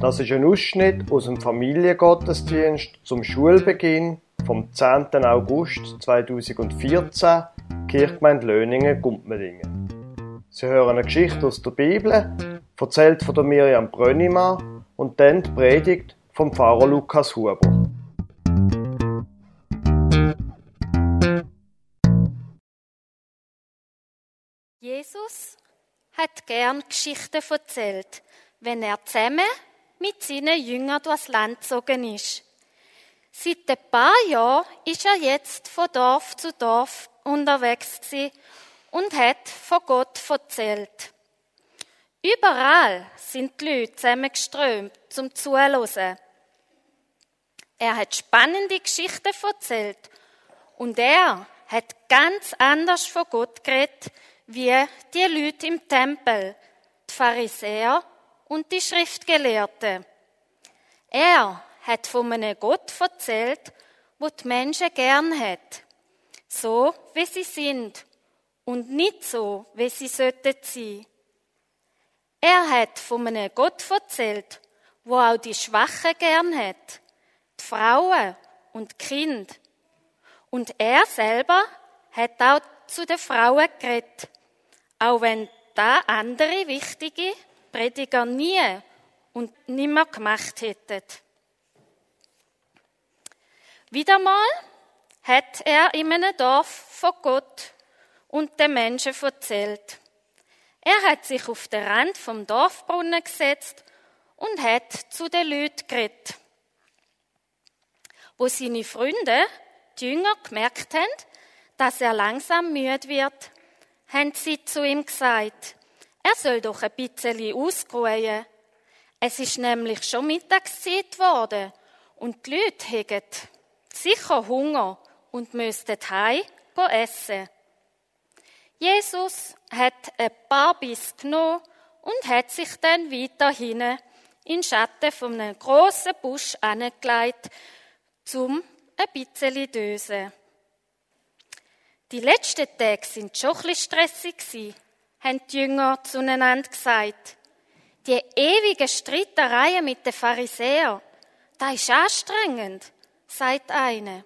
Das ist ein Ausschnitt aus dem Familiengottesdienst zum Schulbeginn vom 10. August 2014, Kirchgemeinde Löningen, Gumpmedingen. Sie hören eine Geschichte aus der Bibel, erzählt von der Miriam Brönnimann und dann die Predigt vom Pfarrer Lukas Huber. Jesus hat gern Geschichten erzählt, wenn er zusammen mit seinen Jüngern durchs Land gezogen ist. Seit ein paar Jahren ist er jetzt von Dorf zu Dorf unterwegs und hat von Gott erzählt. Überall sind die Leute zusammengeströmt zum Zuhören. Er hat spannende Geschichten erzählt und er hat ganz anders von Gott geredet, wie die Leute im Tempel, die Pharisäer und die Schriftgelehrten. Er hat von einem Gott erzählt, wo die Menschen gern hat. So, wie sie sind und nicht so, wie sie sollten sein. Er hat von einem Gott erzählt, wo auch die Schwachen gern hat, die Frauen und die Kinder. Und er selber hat auch zu den Frauen geredet, auch wenn da andere wichtige Prediger nie und nimmer gemacht hätten. Wieder mal hat er in einem Dorf von Gott und den Menschen erzählt. Er hat sich auf den Rand vom Dorfbrunnen gesetzt und hat zu den Leuten geredet. Wo seine Freunde, die Jünger, gemerkt haben, dass er langsam müde wird, haben sie zu ihm gesagt, er soll doch ein bisschen ausruhen. Es ist nämlich schon Mittagszeit geworden und die Leute haben sicher Hunger und müssten heim essen. Jesus hat ein paar Biss genommen und hat sich dann weiter hinten in Schatten von einem grossen Busch angelegt, zum ein bisschen dösen. Die letzten Tage sind schon ein bisschen stressig haben die Jünger zueinander gesagt. Die ewige Streitereien mit den Pharisäern, das ist anstrengend, sagt eine.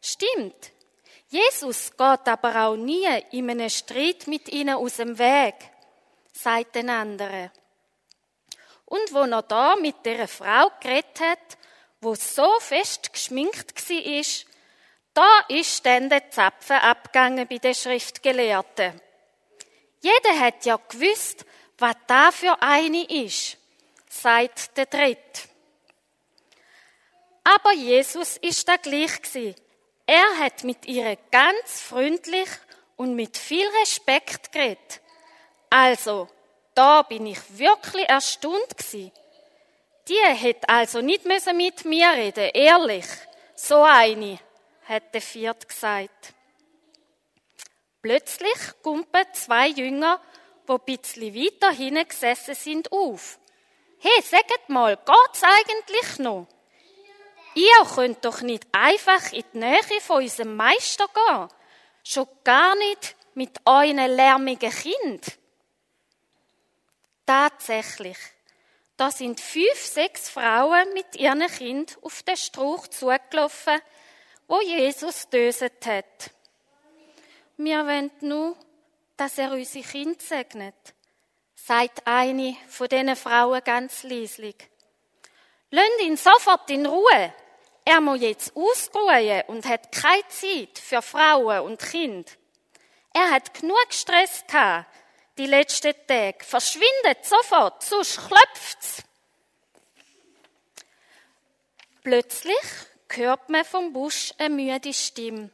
Stimmt. Jesus geht aber auch nie in einem Streit mit ihnen aus dem Weg, sagt den anderen. Und wo er da mit der Frau geredet hat, wo so fest geschminkt war, da ist dann der Zapfen abgegangen bei den Schriftgelehrten. Jeder hat ja gewusst, was da für eine ist, sagt der Dritte. Aber Jesus ist da gleich gewesen. Er hat mit ihr ganz freundlich und mit viel Respekt geredet. Also, da bin ich wirklich erstaunt gewesen. Die hätte also nicht mit mir reden, ehrlich. So eine, hat der Viert gesagt. Plötzlich kumpen zwei Jünger, wo ein bisschen weiter hinten gesessen sind, auf. Hey, sagt mal, geht's eigentlich noch? Ihr könnt doch nicht einfach in die Nähe von unserem Meister gehen. Schon gar nicht mit euren lärmigen Kind. Tatsächlich. Da sind fünf, sechs Frauen mit ihren Kind auf den Strauch zugelaufen, wo Jesus döset hat. Wir wollen nur, dass er unsere Kinder segnet, sagt eine von diesen Frauen ganz leislich. Lasst ihn sofort in Ruhe. Er muss jetzt ausruhen und hat keine Zeit für Frauen und Kinder. Er hat genug Stress gehabt, die letzten Tage. Verschwindet sofort, sonst klopft's. Plötzlich hört man vom Busch eine müde Stimme.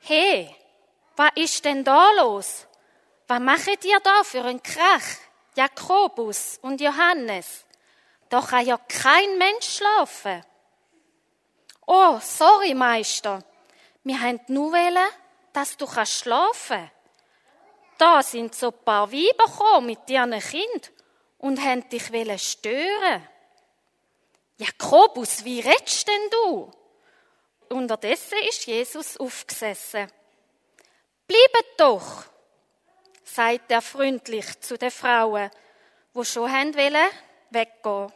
Hey, was ist denn da los? Was macht ihr da für einen Krach? Jakobus und Johannes. Da kann ja kein Mensch schlafen. Oh, sorry, Meister. Wir haben nur wollen, dass du kannst schlafen. Da sind so ein paar Weiber gekommen mit ihren Kind und haben dich wollen stören. Jakobus, wie redest denn du? Unterdessen ist Jesus aufgesessen. Bleibet doch, sagt er freundlich zu den Frauen, wo schon haben wollen, weggehen.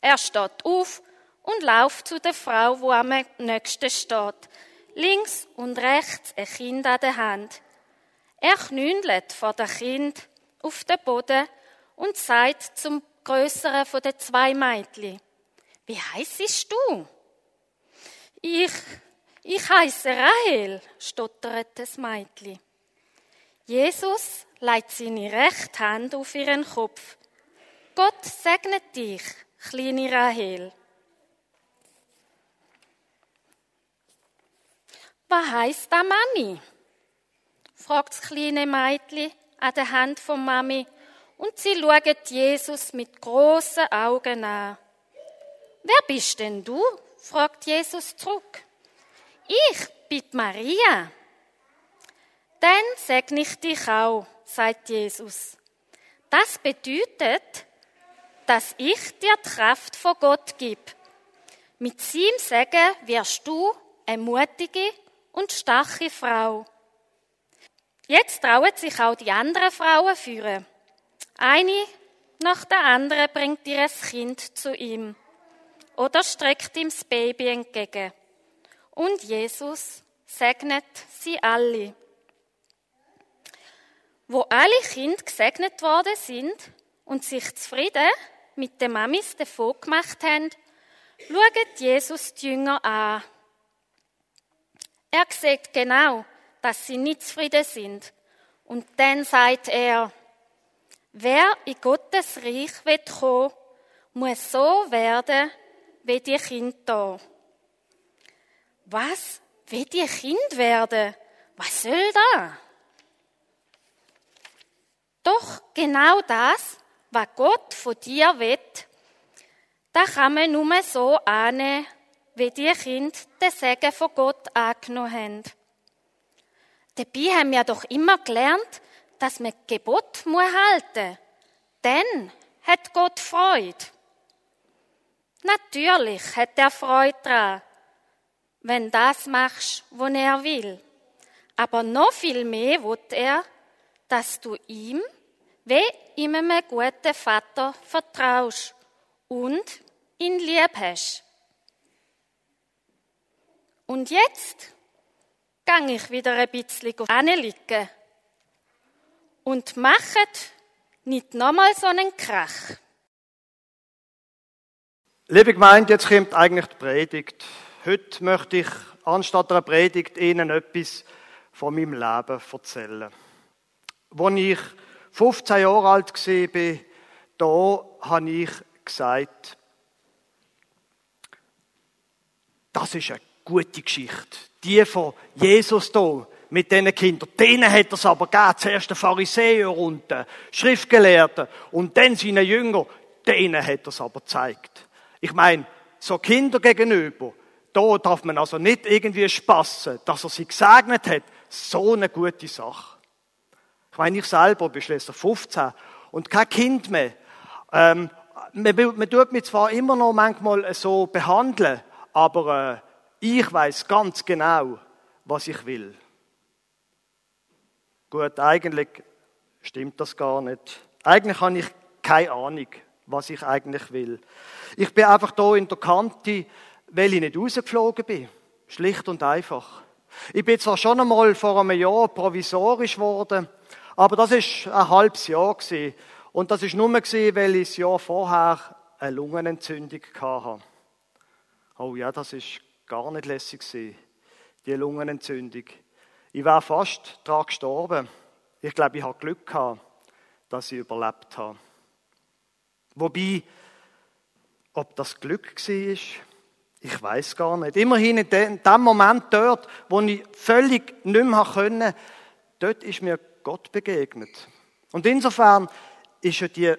Er steht auf und läuft zu der Frau, wo am nächsten steht. Links und rechts ein Kind an der Hand. Er knündelt vor dem Kind auf den Boden und sagt zum größeren von den zwei Mädchen, wie heissest du? Ich, ich heiße Rahel, stottert das Mädchen. Jesus legt seine rechte Hand auf ihren Kopf. Gott segnet dich, kleine Rahel. Was heisst da Mami? fragt das kleine Mädchen an der Hand von Mami und sie schaut Jesus mit großen Augen an. Wer bist denn du? fragt Jesus zurück. Ich bin Maria. Dann segne ich dich auch, sagt Jesus. Das bedeutet, dass ich dir die Kraft von Gott gebe. Mit seinem Segen wirst du eine mutige und starke Frau. Jetzt trauen sich auch die anderen Frauen führen. Eine nach der anderen bringt ihr Kind zu ihm oder streckt ihm das Baby entgegen. Und Jesus segnet sie alle. Wo alle Kinder gesegnet worden sind und sich zufrieden mit den Mamis davon gemacht haben, schaut Jesus die Jünger an. Er sieht genau, dass sie nicht zufrieden sind. Und dann sagt er, wer in Gottes Reich wird kommen, muss so werden, wie die Kinder hier. Was? Wie die Kind werden? Was soll da? Doch genau das, was Gott von dir will, da kann man nur so annehmen, wie die Kinder den Segen von Gott angenommen haben. Dabei haben wir doch immer gelernt, dass man Gebot muss halten. Dann hat Gott Freude. Natürlich hat er Freude daran, wenn das machst, was er will. Aber noch viel mehr will er, dass du ihm, wie ihm einem guten Vater, vertraust und ihn lieb hast. Und jetzt gang ich wieder ein bisschen anliegen und machet nicht nochmal so einen Krach. Liebe Gemeinde, jetzt kommt eigentlich die Predigt. Heute möchte ich anstatt einer Predigt Ihnen etwas von meinem Leben erzählen. Als ich 15 Jahre alt war, da habe ich gesagt, das ist eine gute Geschichte. Die von Jesus hier mit diesen Kindern. Denen hat er es aber gegeben. Zuerst den Pharisäer und den Schriftgelehrten und dann seinen Jünger. Denen hat er es aber gezeigt. Ich meine, so Kinder gegenüber, da darf man also nicht irgendwie spassen, dass er sie gesegnet hat. So eine gute Sache. Ich meine, ich selber bin schließlich 15 und kein Kind mehr. Ähm, man, man tut mich zwar immer noch manchmal so behandeln, aber äh, ich weiß ganz genau, was ich will. Gut, eigentlich stimmt das gar nicht. Eigentlich habe ich keine Ahnung, was ich eigentlich will. Ich bin einfach da in der Kante, weil ich nicht rausgeflogen bin. Schlicht und einfach. Ich bin zwar schon einmal vor einem Jahr provisorisch geworden, aber das ist ein halbes Jahr gewesen. Und das ist nur gewesen, weil ich das Jahr vorher eine Lungenentzündung hatte. Oh ja, das ist gar nicht lässig gewesen, die Lungenentzündung. Ich war fast daran gestorben. Ich glaube, ich habe Glück gehabt, dass ich überlebt habe. Wobei, ob das Glück war, ich weiß gar nicht. Immerhin in dem Moment dort, wo ich völlig nicht mehr können, dort ist mir Gott begegnet. Und insofern ist, ja die,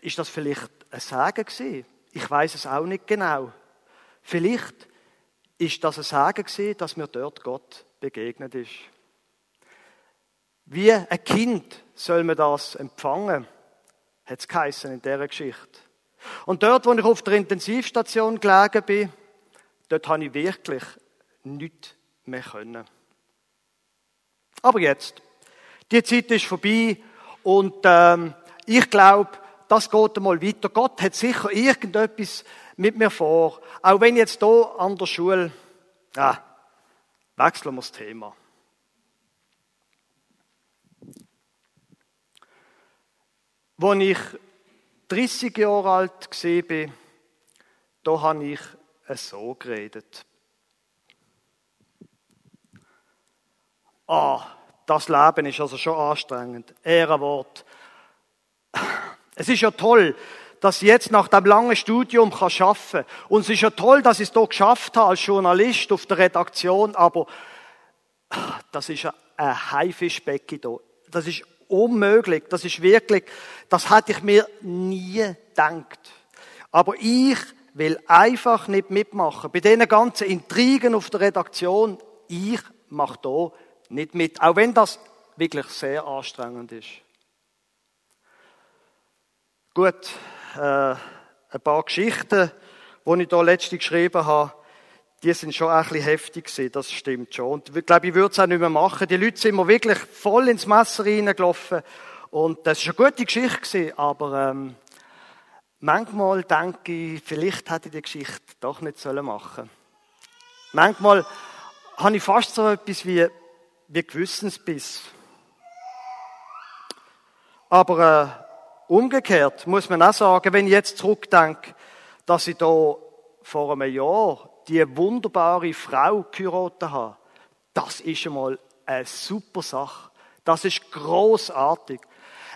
ist das vielleicht ein Sagen gewesen. Ich weiß es auch nicht genau. Vielleicht ist das ein Sagen gewesen, dass mir dort Gott begegnet ist. Wie ein Kind soll man das empfangen, hat es in dieser Geschichte. Und dort, wo ich auf der Intensivstation gelegen bin, dort habe ich wirklich nichts mehr können. Aber jetzt, die Zeit ist vorbei und ähm, ich glaube, das geht einmal weiter. Gott hat sicher irgendetwas mit mir vor. Auch wenn jetzt hier an der Schule, ja, wechseln wir das Thema. Als ich 30 Jahre alt war, da habe ich so geredet. Ah, das Leben ist also schon anstrengend. Ehrenwort. Es ist ja toll, dass ich jetzt nach dem langen Studium kann kann. Und es ist ja toll, dass ich es hier geschafft habe als Journalist auf der Redaktion, aber das ist ein Haifischbecken hier. Das ist unmöglich. Das ist wirklich, das hätte ich mir nie gedacht. Aber ich will einfach nicht mitmachen. Bei diesen ganzen Intrigen auf der Redaktion, ich mache hier nicht mit. Auch wenn das wirklich sehr anstrengend ist. Gut, äh, ein paar Geschichten, die ich hier letztens geschrieben habe, die sind schon ein bisschen heftig gewesen, das stimmt schon. Und ich glaube, ich würde es auch nicht mehr machen. Die Leute sind mir wirklich voll ins Messer reingelaufen. Und das war eine gute Geschichte gewesen, aber ähm, manchmal denke ich, vielleicht hätte ich die Geschichte doch nicht sollen machen Manchmal habe ich fast so etwas wie, wie Gewissensbiss. Aber äh, Umgekehrt muss man auch sagen, wenn ich jetzt zurückdenke, dass ich da vor einem Jahr die wunderbare Frau geheiratet habe, das ist einmal eine super Sache. Das ist großartig.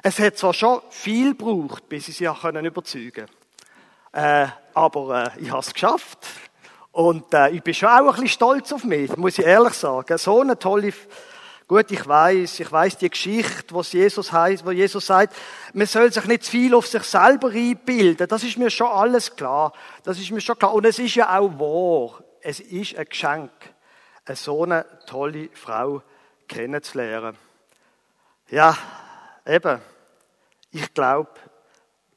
Es hat zwar schon viel gebraucht, bis ich sie können überzeugen äh, aber äh, ich habe es geschafft. Und äh, ich bin schon auch ein bisschen stolz auf mich, muss ich ehrlich sagen. So eine tolle Gut, ich weiß, ich weiß die Geschichte, was Jesus heißt, wo Jesus sagt, man soll sich nicht zu viel auf sich selber einbilden. Das ist mir schon alles klar. Das ist mir schon klar. Und es ist ja auch wahr. Es ist ein Geschenk, eine so eine tolle Frau kennenzulernen. Ja, eben. Ich glaube,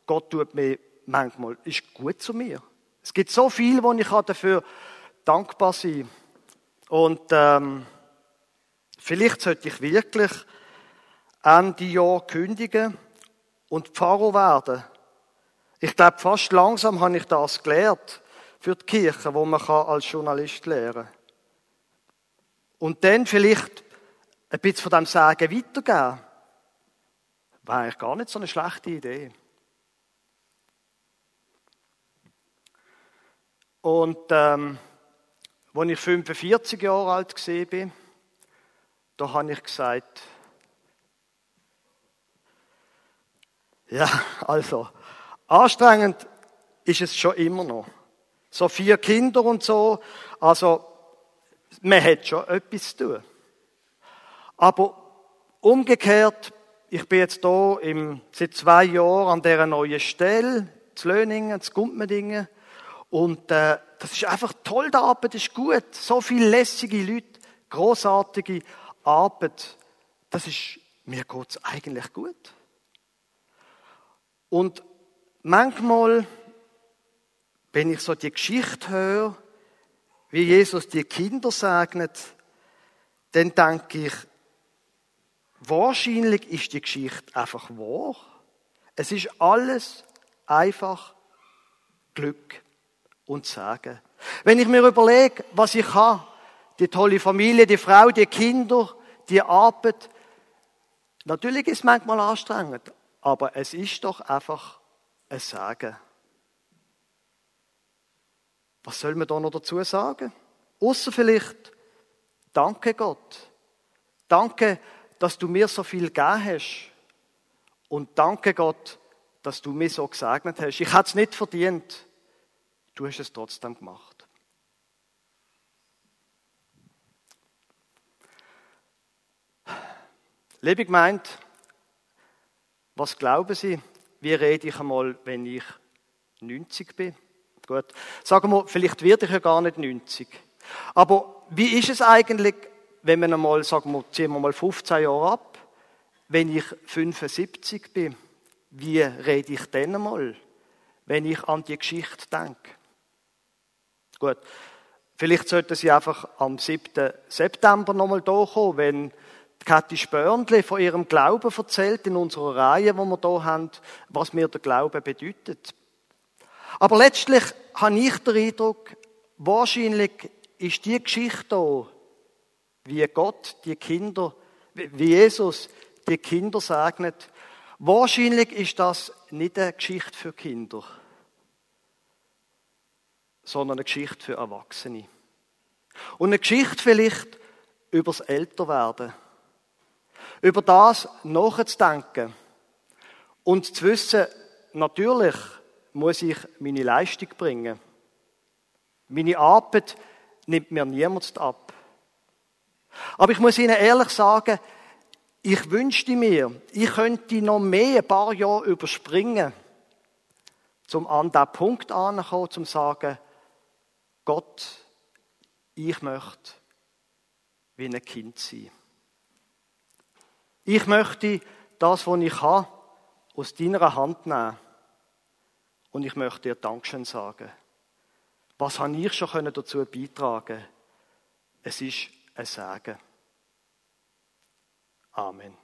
Gott tut mir manchmal, ist gut zu mir. Es gibt so viel, wo ich dafür dankbar sein kann. Und, ähm, Vielleicht sollte ich wirklich Ende Jahr kündigen und Pfarrer werden. Ich glaube, fast langsam habe ich das gelernt für die Kirche, wo man als Journalist lernen kann. Und dann vielleicht ein bisschen von dem Sagen weitergeben. Wäre eigentlich gar nicht so eine schlechte Idee. Und ähm, als ich 45 Jahre alt war, da habe ich gesagt, ja, also, anstrengend ist es schon immer noch. So vier Kinder und so, also, man hat schon etwas zu tun. Aber umgekehrt, ich bin jetzt hier im, seit zwei Jahren an dieser neuen Stelle, zu Löningen, zu Gumpmendingen. Und äh, das ist einfach toll, die Arbeit ist gut. So viele lässige Leute, großartige Arbeit, das ist, mir geht's eigentlich gut. Und manchmal, wenn ich so die Geschichte höre, wie Jesus die Kinder segnet, dann denke ich, wahrscheinlich ist die Geschichte einfach wahr. Es ist alles einfach Glück und Sagen. Wenn ich mir überlege, was ich habe, die tolle Familie, die Frau, die Kinder, die Arbeit. Natürlich ist es manchmal anstrengend, aber es ist doch einfach ein Sagen. Was soll man da noch dazu sagen? Außer vielleicht, danke Gott. Danke, dass du mir so viel gegeben hast. Und danke Gott, dass du mich so gesegnet hast. Ich hätte es nicht verdient. Du hast es trotzdem gemacht. Liebe Gemeinde, was glauben Sie, wie rede ich einmal, wenn ich 90 bin? Gut, sagen wir, vielleicht werde ich ja gar nicht 90. Aber wie ist es eigentlich, wenn man einmal, sagen wir, ziehen wir mal 15 Jahre ab, wenn ich 75 bin? Wie rede ich dann einmal, wenn ich an die Geschichte denke? Gut, vielleicht sollten Sie einfach am 7. September nochmal kommen, wenn Kathi Spörndli von ihrem Glauben erzählt in unserer Reihe, wo wir hier haben, was mir der Glaube bedeutet. Aber letztlich habe ich den Eindruck, wahrscheinlich ist die Geschichte hier, wie Gott die Kinder, wie Jesus die Kinder segnet, wahrscheinlich ist das nicht eine Geschichte für Kinder, sondern eine Geschichte für Erwachsene. Und eine Geschichte vielleicht übers Älterwerden. Über das nachzudenken und zu wissen, natürlich muss ich meine Leistung bringen. Meine Arbeit nimmt mir niemand ab. Aber ich muss Ihnen ehrlich sagen, ich wünschte mir, ich könnte noch mehr ein paar Jahre überspringen, zum an den Punkt anzukommen, zum zu sagen, Gott, ich möchte wie ein Kind sein. Ich möchte das, was ich habe, aus deiner Hand nehmen. Und ich möchte dir Dankeschön sagen. Was habe ich schon dazu beitragen Es ist ein Segen. Amen.